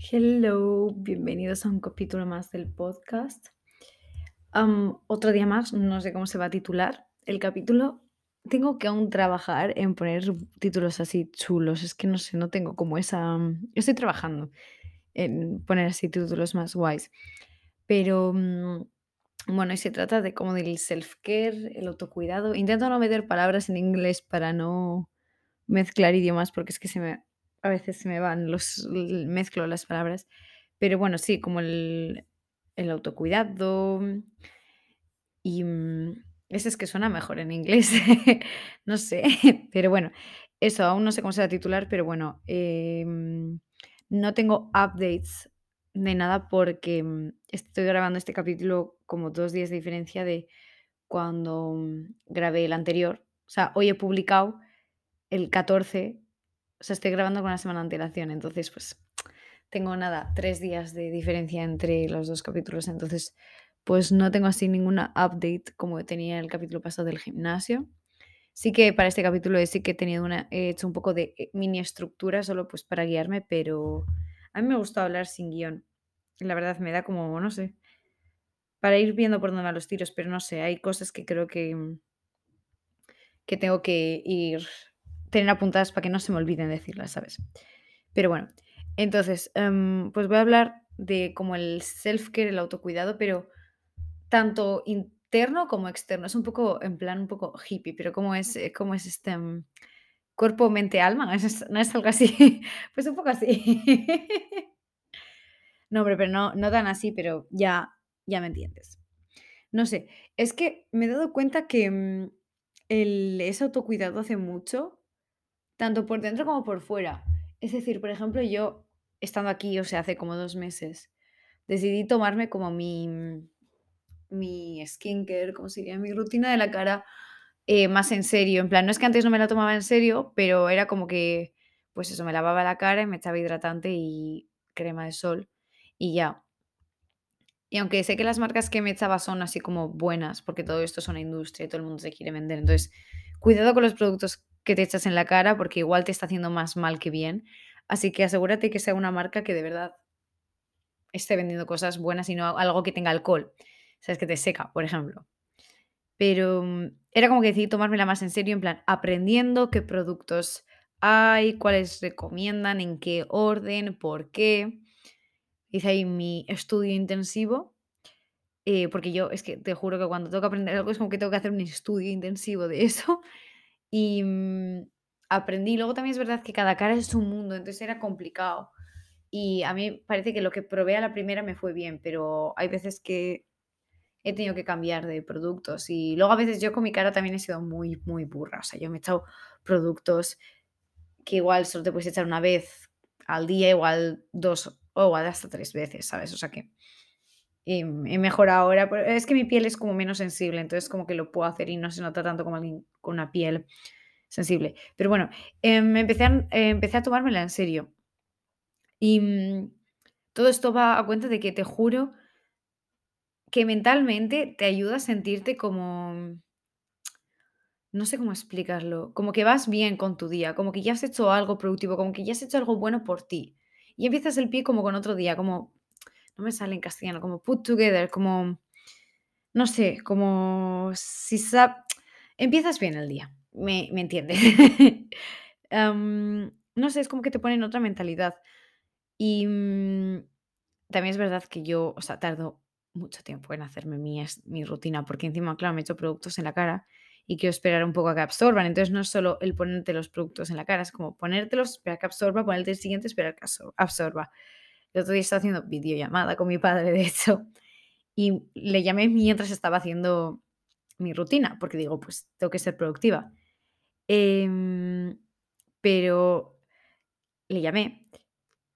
Hello, bienvenidos a un capítulo más del podcast. Otro día más, no sé cómo se va a titular el capítulo. Tengo que aún trabajar en poner títulos así chulos. Es que no sé, no tengo como esa. mm, Estoy trabajando en poner así títulos más guays. Pero mm, bueno, y se trata de como del self-care, el autocuidado. Intento no meter palabras en inglés para no mezclar idiomas, porque es que se me, a veces se me van los, mezclo las palabras. Pero bueno, sí, como el, el autocuidado y mm, ese es que suena mejor en inglés, no sé, pero bueno, eso aún no sé cómo se va a titular, pero bueno, em, no tengo updates de nada porque mm, estoy grabando este capítulo como dos días de diferencia de cuando mm, grabé el anterior. O sea, hoy he publicado el 14, o sea, estoy grabando con una semana de antelación, entonces, pues, tengo nada, 3 días de diferencia entre los 2 capítulos, entonces, pues, no tengo así ninguna update como tenía el capítulo pasado del gimnasio. Sí que para este capítulo sí que he tenido una he hecho un poco de, eh, mini estructura solo, pues, para guiarme, pero a mí me gusta hablar sin guion. La verdad me da como, no sé, para ir viendo por dónde van los tiros, pero no sé, hay cosas que creo que, que tengo que ir tener apuntadas para que no se me olviden decirlas, ¿sabes? Pero bueno, entonces, em, pues voy a hablar de como el self-care, el autocuidado, pero tanto interno como externo. Es un poco, en plan, un poco hippie, pero ¿cómo es, eh, cómo es este mm, cuerpo, mente, alma? ¿Es, es- ¿No es algo así? Pues un poco así. No, hombre, pero no, no tan así, pero ya, ya me entiendes. No sé, es que me he dado cuenta que mm, el, ese autocuidado hace mucho Tanto por dentro como por fuera. Es decir, por ejemplo, yo estando aquí, o sea, hace como 2 meses, decidí tomarme como mi mm, mi skincare, ¿cómo se diría? Mi rutina de la cara, eh, más en serio. En plan, no es que antes no me la tomaba en serio, pero era como que, pues eso, me lavaba la cara y me echaba hidratante y crema de sol y ya. Y aunque sé que las marcas que me echaba son así como buenas, porque todo esto es una industria y todo el mundo se quiere vender. Entonces, cuidado con los productos que te echas en la cara, porque igual te está haciendo más mal que bien. Así que asegúrate que sea una marca que de verdad esté vendiendo cosas buenas y no algo que tenga alcohol. Sabes que te seca, por ejemplo. Pero mm, era como que decidí tomármela más en serio, en plan, aprendiendo qué productos hay, cuáles recomiendan, en qué orden, por qué. Hice ahí mi estudio intensivo Eh, porque yo es que te juro que cuando tengo que aprender algo es como que tengo que hacer un estudio intensivo de eso y, mm, aprendí. Luego también es verdad que cada cara es un mundo, entonces era complicado. Y a mí parece que lo que probé a la primera me fue bien, pero hay veces que he tenido que cambiar de productos y luego a veces yo con mi cara también he sido muy, muy burra. O sea, yo me he echado productos que igual solo te puedes echar una vez al día, igual 2 o igual hasta 3 veces, ¿sabes? O sea que y he mejorado ahora, pero es que mi piel es como menos sensible, entonces como que lo puedo hacer y no se nota tanto como alguien con una piel sensible. Pero bueno, em, empecé a empecé a tomármela en serio. Y, mm, todo esto va a cuenta de que te juro que mentalmente te ayuda a sentirte como, no sé cómo explicarlo, como que vas bien con tu día, como que ya has hecho algo productivo, como que ya has hecho algo bueno por ti. Y empiezas el pie como con otro día, como, no me sale en castellano, como put together, como No sé, como si sa empiezas bien el día, me me entiendes. No sé, es como que te pone en otra mentalidad. Y, mm, también es verdad que yo, o sea, tardo mucho tiempo en hacerme mi mi rutina, porque encima, claro, me echo productos en la cara y quiero esperar un poco a que absorban. Entonces, no es solo el ponerte los productos en la cara, es como ponértelos, esperar que absorba, ponerte el siguiente, esperar que abso absorba. El otro día estaba haciendo videollamada con mi padre, de hecho, y le llamé mientras estaba haciendo mi rutina, porque digo, pues tengo que ser productiva. Em, pero le llamé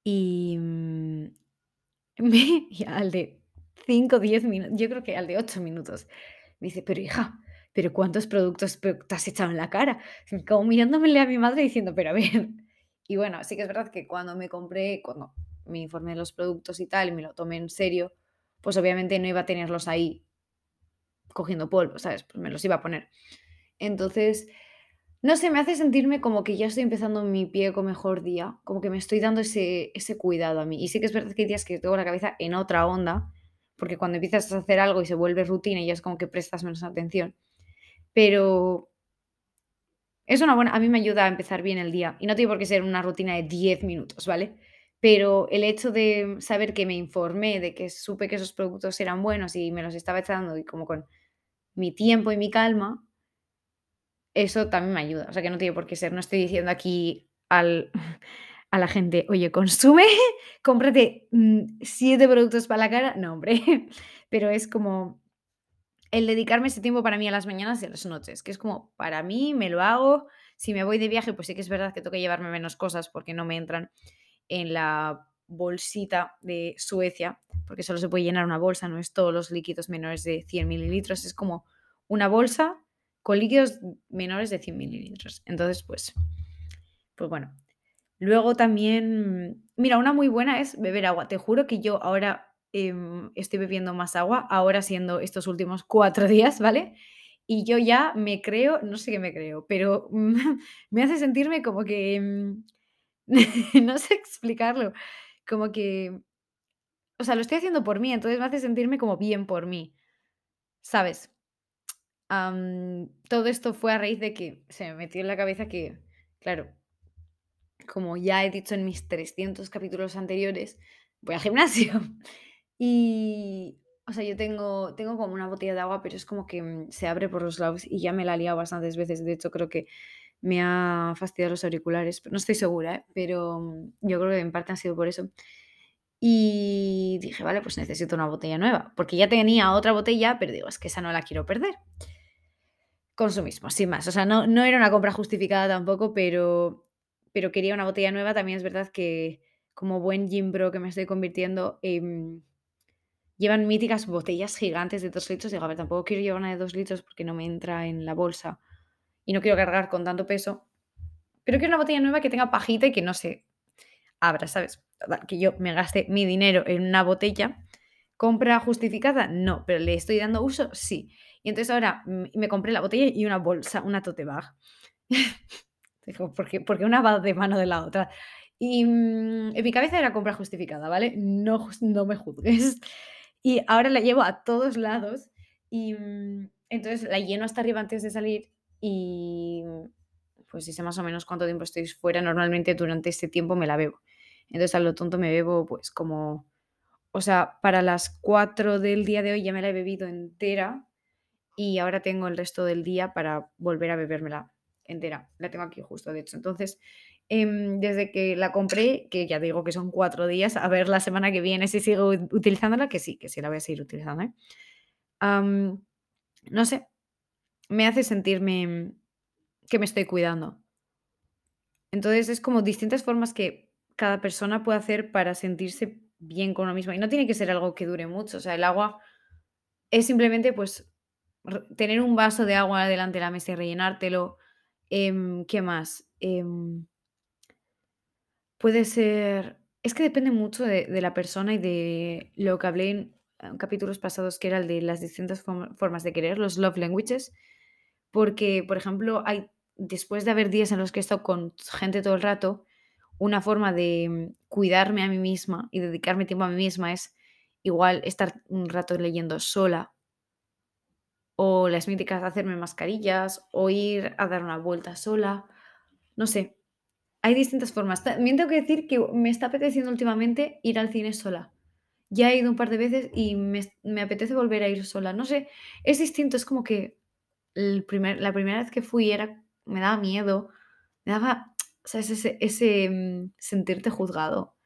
y, mm, al de 5 10 minutos, yo creo que al de 8 minutos, me dice: "Pero hija, ¿pero cuántos productos te has echado en la cara?". Como mirándomele a mi madre diciendo: "Pero a ver". Y bueno, sí que es verdad que cuando me compré cuando me informé de los productos y tal, y me lo tomé en serio, pues obviamente no iba a tenerlos ahí cogiendo polvo, ¿sabes? Pues me los iba a poner. Entonces, No sé, me hace sentirme como que ya estoy empezando mi pie con mejor día, como que me estoy dando ese ese cuidado a mí. Y sí que es verdad que hay días que tengo la cabeza en otra onda, porque cuando empiezas a hacer algo y se vuelve rutina y ya es como que prestas menos atención. Pero es una buena a mí me ayuda a empezar bien el día, y no tiene por qué ser una rutina de 10 minutos, ¿vale? Pero el hecho de saber que me informé, de que supe que esos productos eran buenos y me los estaba echando y como con mi tiempo y mi calma, eso también me ayuda. O sea, que no tiene por qué ser, no estoy diciendo aquí al a la gente: "Oye, consume, cómprate, mm, 7 productos para la cara". No, hombre, pero es como el dedicarme ese tiempo para mí a las mañanas y a las noches, que es como para mí, me lo hago. Si me voy de viaje, pues sí que es verdad que tengo que llevarme menos cosas porque no me entran en la bolsita de Suecia, porque solo se puede llenar una bolsa, no es todos los líquidos menores de 100 mililitros, es como una bolsa con líquidos menores de 100 mililitros. Entonces, pues, pues bueno. Luego también, mira, una muy buena es beber agua. Te juro que yo ahora em, estoy bebiendo más agua, ahora siendo estos últimos cuatro días, ¿vale? Y yo ya me creo, no sé qué me creo, pero me hace sentirme como que, mm, no sé explicarlo, como que, o sea, lo estoy haciendo por mí, entonces me hace sentirme como bien por mí, ¿sabes? Todo esto fue a raíz de que se me metió en la cabeza que, claro, como ya he dicho en mis 300 capítulos anteriores, voy al gimnasio. Y, o sea, yo tengo, tengo como una botella de agua, pero es como que mm, se abre por los lados y ya me la he liado bastantes veces. De hecho, creo que me ha fastidiado los auriculares. No estoy segura, ¿eh? pero mm, yo creo que en parte ha sido por eso. Y dije, vale, pues necesito una botella nueva, porque ya tenía otra botella, pero digo, es que esa no la quiero perder. Consumismo, sin más. O sea, no, no era una compra justificada tampoco, pero, pero quería una botella nueva. También es verdad que como buen gym bro que me estoy convirtiendo, em, llevan míticas botellas gigantes de 2 litros. Digo, a ver, tampoco quiero llevar una de 2 litros porque no me entra en la bolsa y no quiero cargar con tanto peso. Pero quiero una botella nueva que tenga pajita y que no se abra, ¿sabes? Que yo me gaste mi dinero en una botella. ¿Compra justificada? No, pero ¿le estoy dando uso? Sí. Y entonces ahora me compré la botella y una bolsa, una tote bag. Digo, ¿por qué, por qué una va de mano de la otra? Y mm, en mi cabeza era compra justificada, ¿vale? No, no me juzgues. Y ahora la llevo a todos lados y mm, entonces la lleno hasta arriba antes de salir y pues si sé más o menos cuánto tiempo estoy fuera, normalmente durante este tiempo me la bebo. Entonces a lo tonto me bebo pues como, o sea, para las 4 del día de hoy ya me la he bebido entera y ahora tengo el resto del día para volver a bebérmela entera. La tengo aquí justo, de hecho. Entonces, em, desde que la compré, que ya digo que son cuatro días, a ver la semana que viene si sigo utilizándola, que sí, que sí la voy a seguir utilizando, ¿eh? No sé, me hace sentirme que me estoy cuidando. Entonces, es como distintas formas que cada persona puede hacer para sentirse bien con uno mismo. Y no tiene que ser algo que dure mucho. O sea, el agua es simplemente, pues, tener un vaso de agua delante de la mesa y rellenártelo. Em, ¿qué más? Em, puede ser es que depende mucho de la persona y de lo que hablé en, capítulos pasados, que era el de las distintas forma formas de querer, los love languages, porque, por ejemplo, hay después de haber días en los que he estado con gente todo el rato, una forma de, mm, cuidarme a mí misma y dedicarme tiempo a mí misma es igual estar un rato leyendo sola o las míticas hacerme mascarillas, o ir a dar una vuelta sola, no sé, hay distintas formas. También tengo que decir que me está apeteciendo últimamente ir al cine sola. Ya he ido un par de veces y me, me apetece volver a ir sola. No sé, es distinto, es como que la primera vez que fui era, me daba miedo, me daba, ¿sabes? Ese, ese mm, sentirte juzgado,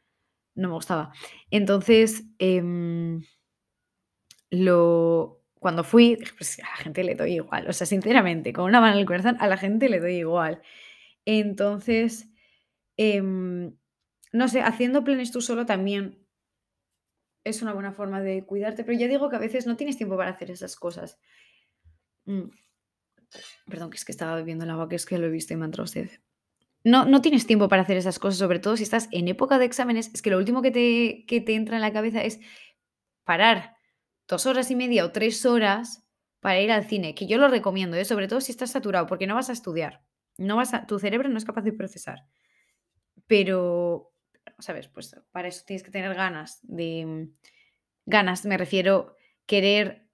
no me gustaba. Entonces, em, lo cuando fui, "Pues a la gente le doy igual". O sea, sinceramente, con una mano en el corazón, a la gente le doy igual. Entonces, em, no sé, haciendo planes tú solo también es una buena forma de cuidarte, pero ya digo que a veces no tienes tiempo para hacer esas cosas. Mm, perdón, que es que estaba bebiendo el agua, que es que lo he visto y me ha entrado sed. No no tienes tiempo para hacer esas cosas, sobre todo si estás en época de exámenes, es que lo último que te que te entra en la cabeza es parar 2 horas y media o 3 horas para ir al cine, que yo lo recomiendo, ¿eh? Sobre todo si estás saturado, porque no vas a estudiar. no vas a tu cerebro no es capaz de procesar. Pero, ¿sabes? Pues para eso tienes que tener ganas de ganas, me refiero, querer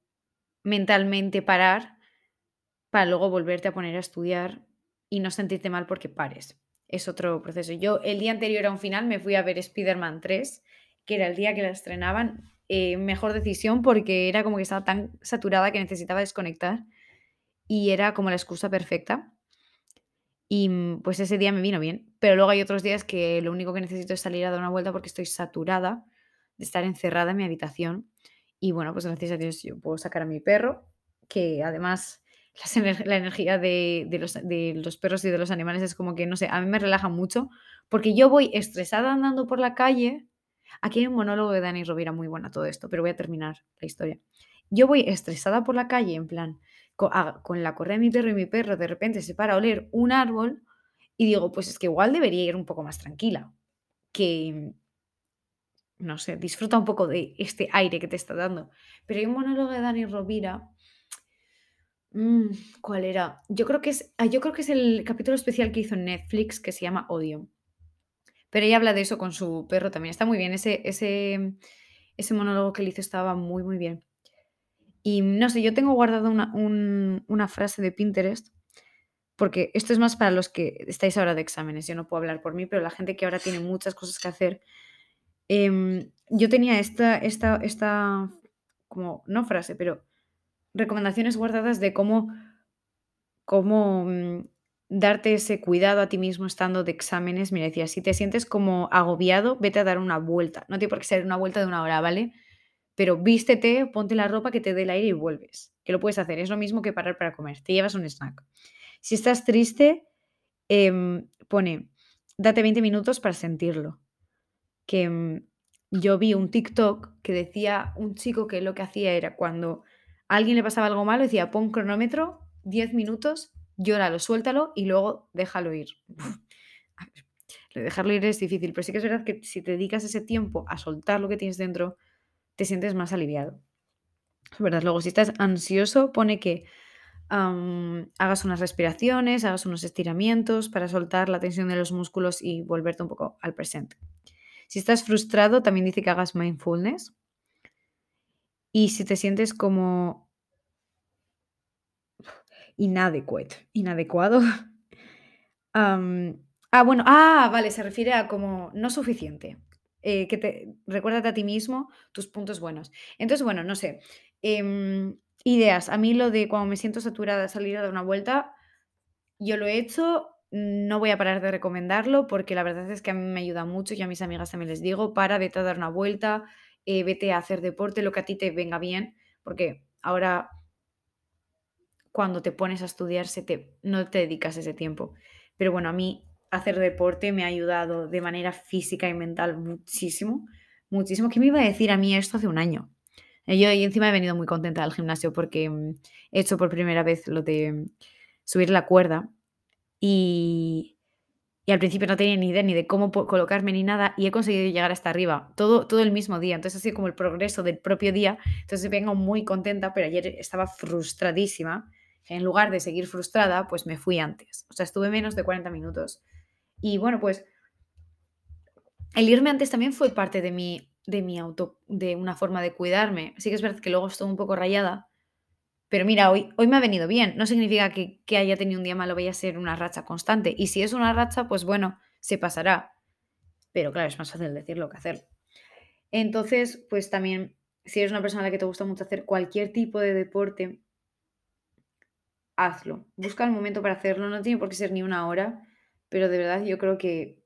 mentalmente parar para luego volverte a poner a estudiar y no sentirte mal porque pares. Es otro proceso. Yo el día anterior a un final me fui a ver Spider-Man 3, que era el día que la estrenaban. Eh, mejor decisión porque era como que estaba tan saturada que necesitaba desconectar y era como la excusa perfecta. Y mm, pues ese día me vino bien. Pero luego hay otros días que lo único que necesito es salir a dar una vuelta porque estoy saturada de estar encerrada en mi habitación. Y bueno, pues gracias a Dios yo puedo sacar a mi perro, que además la energía de, los, perros y de los animales es como que, no sé, a mí me relaja mucho porque yo voy estresada andando por la calle. Aquí hay un monólogo de Dani Rovira muy bueno todo esto, pero voy a terminar la historia. Yo voy estresada por la calle, en plan, con, la correa de mi perro y mi perro de repente se para a oler un árbol y digo, pues es que igual debería ir un poco más tranquila, que, no sé, disfruta un poco de este aire que te está dando. Pero hay un monólogo de Dani Rovira. Mm, ¿Cuál era? Yo creo que es, ah, yo creo que es el capítulo especial que hizo en Netflix que se llama Odio. Pero ella habla de eso con su perro también. Está muy bien. Ese, ese, ese monólogo que le hizo estaba muy, muy bien. Y no sé, yo tengo guardado una, frase de Pinterest, porque esto es más para los que estáis ahora de exámenes, yo no puedo hablar por mí, pero la gente que ahora tiene muchas cosas que hacer. Em, yo tenía esta, esta, esta, como, no frase, pero recomendaciones guardadas de cómo, cómo mm, darte ese cuidado a ti mismo estando de exámenes. Mira, decía, si te sientes como agobiado, vete a dar una vuelta. No tiene por qué ser una vuelta de una hora, ¿vale? pero vístete, ponte la ropa que te dé el aire y vuelves. Que lo puedes hacer. Es lo mismo que parar para comer. Te llevas un snack. Si estás triste, em, pone, date 20 minutos para sentirlo. Que em, yo vi un TikTok que decía un chico que lo que hacía era cuando a alguien le pasaba algo malo, decía, pon cronómetro, 10 minutos, llóralo, suéltalo y luego déjalo ir. dejarlo ir es difícil, pero sí que es verdad que si te dedicas ese tiempo a soltar lo que tienes dentro, te sientes más aliviado. Es verdad. Luego, si estás ansioso, pone que hagas unas respiraciones, hagas unos estiramientos para soltar la tensión de los músculos y volverte un poco al presente. Si estás frustrado, también dice que hagas mindfulness. Y si te sientes como inadecuado, inadecuado. ah, bueno, ah, vale, se refiere a como no suficiente. Eh, que te recuérdate a ti mismo tus puntos buenos. Entonces, bueno, no sé. Em, ideas. A mí lo de cuando me siento saturada salir a dar una vuelta, yo lo he hecho. No voy a parar de recomendarlo porque la verdad es que a mí me ayuda mucho y a mis amigas también les digo, para, vete a dar una vuelta, eh, vete a hacer deporte, lo que a ti te venga bien, porque ahora cuando te pones a estudiar se te, no te dedicas ese tiempo. Pero bueno, a mí hacer deporte me ha ayudado de manera física y mental muchísimo, muchísimo. ¿Qué me iba a decir a mí esto hace un año? Eh, yo encima he venido muy contenta al gimnasio porque mm, he hecho por primera vez lo de mm, subir la cuerda y, y al principio no tenía ni idea ni de cómo colocarme ni nada y he conseguido llegar hasta arriba, todo, todo el mismo día. Entonces ha sido como el progreso del propio día. Entonces vengo muy contenta, pero ayer estaba frustradísima. En lugar de seguir frustrada, pues me fui antes. O sea, estuve menos de 40 minutos. Y bueno, pues el irme antes también fue parte de mi, de mi auto, de una forma de cuidarme. Así que es verdad que luego estuve un poco rayada. Pero mira, hoy, hoy me ha venido bien. No significa que, que haya tenido un día malo vaya a ser una racha constante. Y si es una racha, pues bueno, se pasará. Pero claro, es más fácil decirlo que hacerlo. Entonces, pues también, si eres una persona a la que te gusta mucho hacer cualquier tipo de deporte, hazlo. Busca el momento para hacerlo. No tiene por qué ser ni una hora pero de verdad yo creo que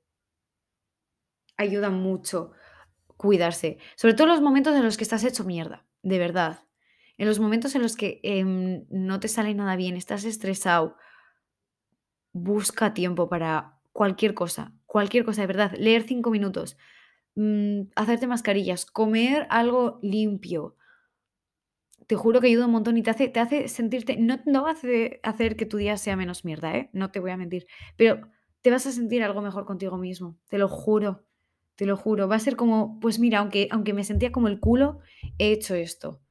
ayuda mucho cuidarse. Sobre todo los momentos en los que estás hecho mierda, de verdad. En los momentos en los que em, no te sale nada bien, estás estresado, busca tiempo para cualquier cosa, cualquier cosa, de verdad. Leer cinco minutos, mm, hacerte mascarillas, comer algo limpio. Te juro que ayuda un montón y te hace, te hace sentirte, no, no hace hacer que tu día sea menos mierda, ¿eh? No te voy a mentir, pero te vas a sentir algo mejor contigo mismo, te lo juro, te lo juro. Va a ser como, pues mira, aunque, aunque me sentía como el culo, he hecho esto.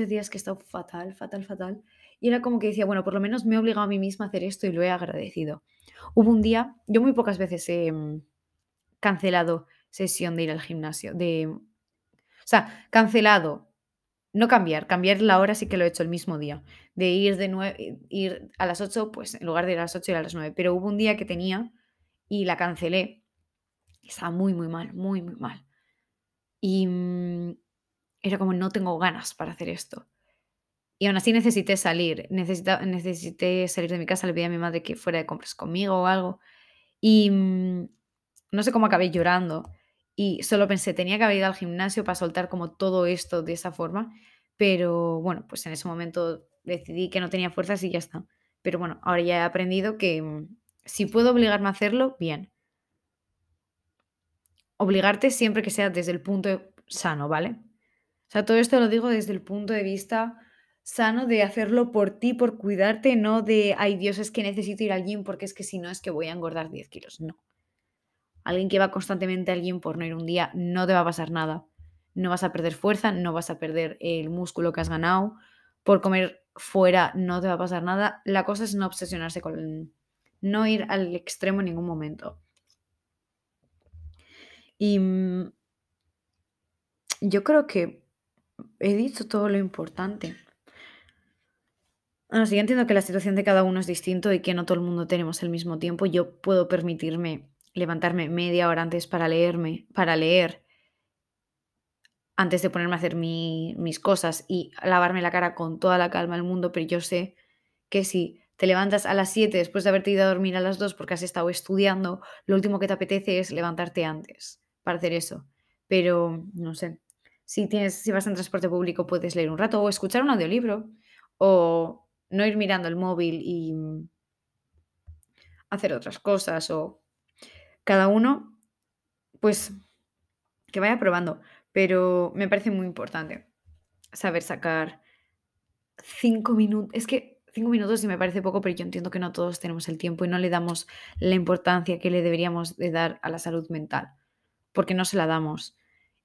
Días que he estado fatal, fatal, fatal. Y era como que decía: "Bueno, por lo menos me he obligado a mí misma a hacer esto y lo he agradecido". Hubo un día yo muy pocas veces he, mm, cancelado sesión de ir al gimnasio, de o sea, cancelado, no cambiar, cambiar la hora sí que lo he hecho el mismo día, de ir de nue ir a las 8, pues en lugar de ir a las 8, ir a las 9, pero hubo un día que tenía y la cancelé, estaba muy, muy mal, muy, muy mal. Y, mm, era como: "No tengo ganas para hacer esto". Y aún así necesité salir, necesité salir de mi casa, le pedí a mi madre que fuera de compras conmigo o algo, y, mm, no sé cómo acabé llorando, y solo pensé: "Tenía que haber ido al gimnasio para soltar como todo esto de esa forma", pero bueno, pues en ese momento decidí que no tenía fuerzas y ya está. Pero bueno, ahora ya he aprendido que, mm, si puedo obligarme a hacerlo, bien. Obligarte siempre que sea desde el punto sano, ¿vale? Sea, todo esto lo digo desde el punto de vista sano de hacerlo por ti, por cuidarte, no de: "Ay, Dios, es que necesito ir al gym porque es que si no, es que voy a engordar 10 kilos". No. Alguien que va constantemente al gym por no ir un día, no te va a pasar nada. No vas a perder fuerza, no vas a perder el músculo que has ganado. Por comer fuera no te va a pasar nada. La cosa es no obsesionarse con no ir al extremo en ningún momento. Y, mm yo creo que he dicho todo lo importante. Bueno, sí, entiendo que la situación de cada uno es distinto y que no todo el mundo tenemos el mismo tiempo. Yo puedo permitirme levantarme media hora antes para leerme para leer antes de ponerme a hacer mi mis cosas y lavarme la cara con toda la calma del mundo, pero yo sé que si te levantas a las 7 después de haberte ido a dormir a las 2 porque has estado estudiando, lo último que te apetece es levantarte antes para hacer eso. Pero, no sé, si tienes si vas en transporte público, puedes leer un rato o escuchar un audiolibro, o no ir mirando el móvil y mm hacer otras cosas, o cada uno, pues, que vaya probando. Pero me parece muy importante saber sacar 5 minu es que 5 minutos sí me parece poco, pero yo entiendo que no todos tenemos el tiempo y no le damos la importancia que le deberíamos de dar a la salud mental, porque no se la damos.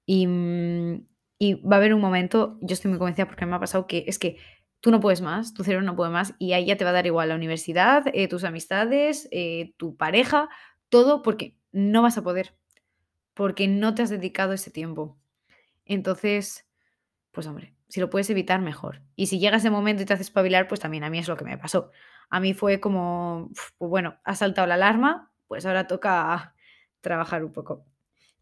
Y, mm, y va a haber un momento, yo estoy muy convencida porque me ha pasado que es que tú no puedes más, tu cerebro no puede más, y ahí ya te va a dar igual la universidad, eh, tus amistades, eh, tu pareja, todo, porque no vas a poder, porque no te has dedicado ese tiempo. Entonces, pues hombre, si lo puedes evitar, mejor. Y si llega ese momento y te hace espabilar, pues también a mí es lo que me pasó. A mí fue como, pues bueno, ha saltado la alarma, pues ahora toca trabajar un poco.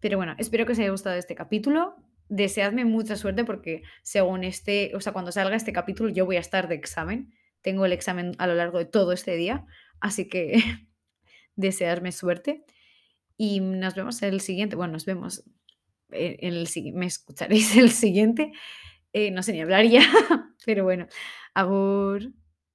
Pero bueno, espero que os haya gustado este capítulo. Deseadme mucha suerte porque según este o sea, cuando salga este capítulo, yo voy a estar de examen. Tengo el examen a lo largo de todo este día, así que desearme suerte. Y nos vemos el siguiente bueno, nos vemos en el me escucharéis el siguiente, eh, no sé ni hablar ya, pero bueno, agur.